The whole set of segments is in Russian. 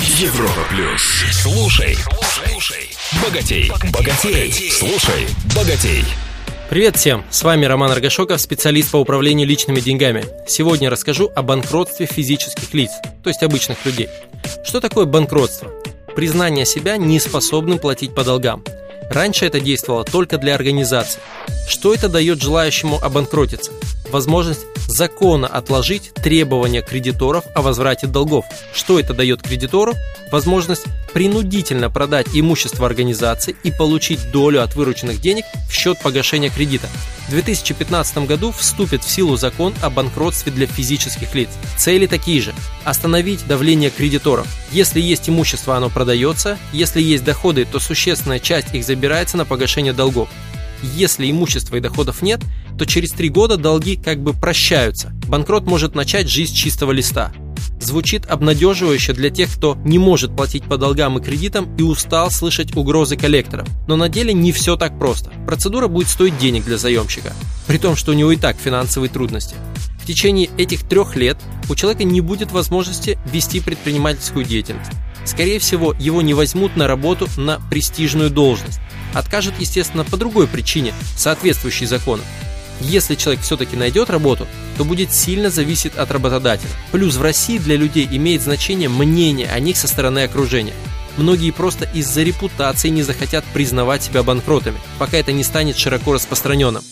Европа плюс. Слушай, слушай, богатей, богатей, слушай, богатей. Привет всем! С вами Роман Аргашоков, специалист по управлению личными деньгами. Сегодня расскажу о банкротстве физических лиц, то есть обычных людей. Что такое банкротство? Признание себя неспособным платить по долгам. Раньше это действовало только для организаций. Что это дает желающему обанкротиться? Возможность закона отложить требования кредиторов о возврате долгов. Что это дает кредитору? Возможность принудительно продать имущество организации и получить долю от вырученных денег в счет погашения кредита. В 2015 году вступит в силу закон о банкротстве для физических лиц. Цели такие же. Остановить давление кредиторов. Если есть имущество, оно продается. Если есть доходы, то существенная часть их забирается на погашение долгов. Если имущества и доходов нет, то через три года долги как бы прощаются. Банкрот может начать жизнь чистого листа. Звучит обнадеживающе для тех, кто не может платить по долгам и кредитам и устал слышать угрозы коллекторов. Но на деле не все так просто. Процедура будет стоить денег для заемщика, при том, что у него и так финансовые трудности. В течение этих трех лет у человека не будет возможности вести предпринимательскую деятельность. Скорее всего, его не возьмут на работу на престижную должность. Откажут, естественно, по другой причине, соответствующей закону. Если человек все-таки найдет работу, то будет сильно зависеть от работодателя. Плюс в России для людей имеет значение мнение о них со стороны окружения. Многие просто из-за репутации не захотят признавать себя банкротами, пока это не станет широко распространенным.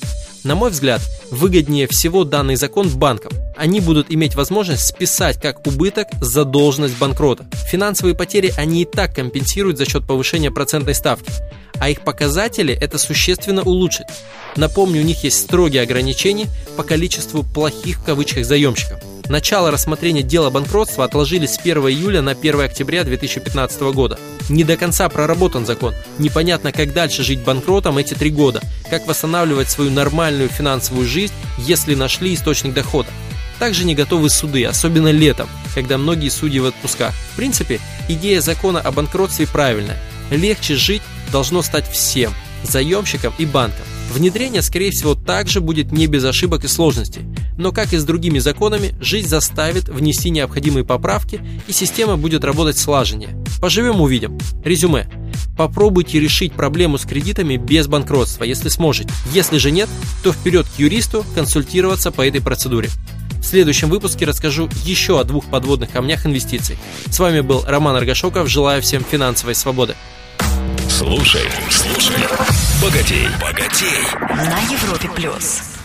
На мой взгляд, выгоднее всего данный закон банкам. Они будут иметь возможность списать как убыток задолженность банкрота. Финансовые потери они и так компенсируют за счет повышения процентной ставки а их показатели это существенно улучшит. Напомню, у них есть строгие ограничения по количеству «плохих» в кавычках заемщиков. Начало рассмотрения дела банкротства отложили с 1 июля на 1 октября 2015 года. Не до конца проработан закон. Непонятно, как дальше жить банкротом эти три года, как восстанавливать свою нормальную финансовую жизнь, если нашли источник дохода. Также не готовы суды, особенно летом, когда многие судьи в отпусках. В принципе, идея закона о банкротстве правильная. Легче жить должно стать всем – заемщикам и банкам. Внедрение, скорее всего, также будет не без ошибок и сложностей. Но, как и с другими законами, жизнь заставит внести необходимые поправки, и система будет работать слаженнее. Поживем – увидим. Резюме. Попробуйте решить проблему с кредитами без банкротства, если сможете. Если же нет, то вперед к юристу консультироваться по этой процедуре. В следующем выпуске расскажу еще о двух подводных камнях инвестиций. С вами был Роман Аргашоков. Желаю всем финансовой свободы. Слушай, слушай, богатей, богатей. На Европе плюс.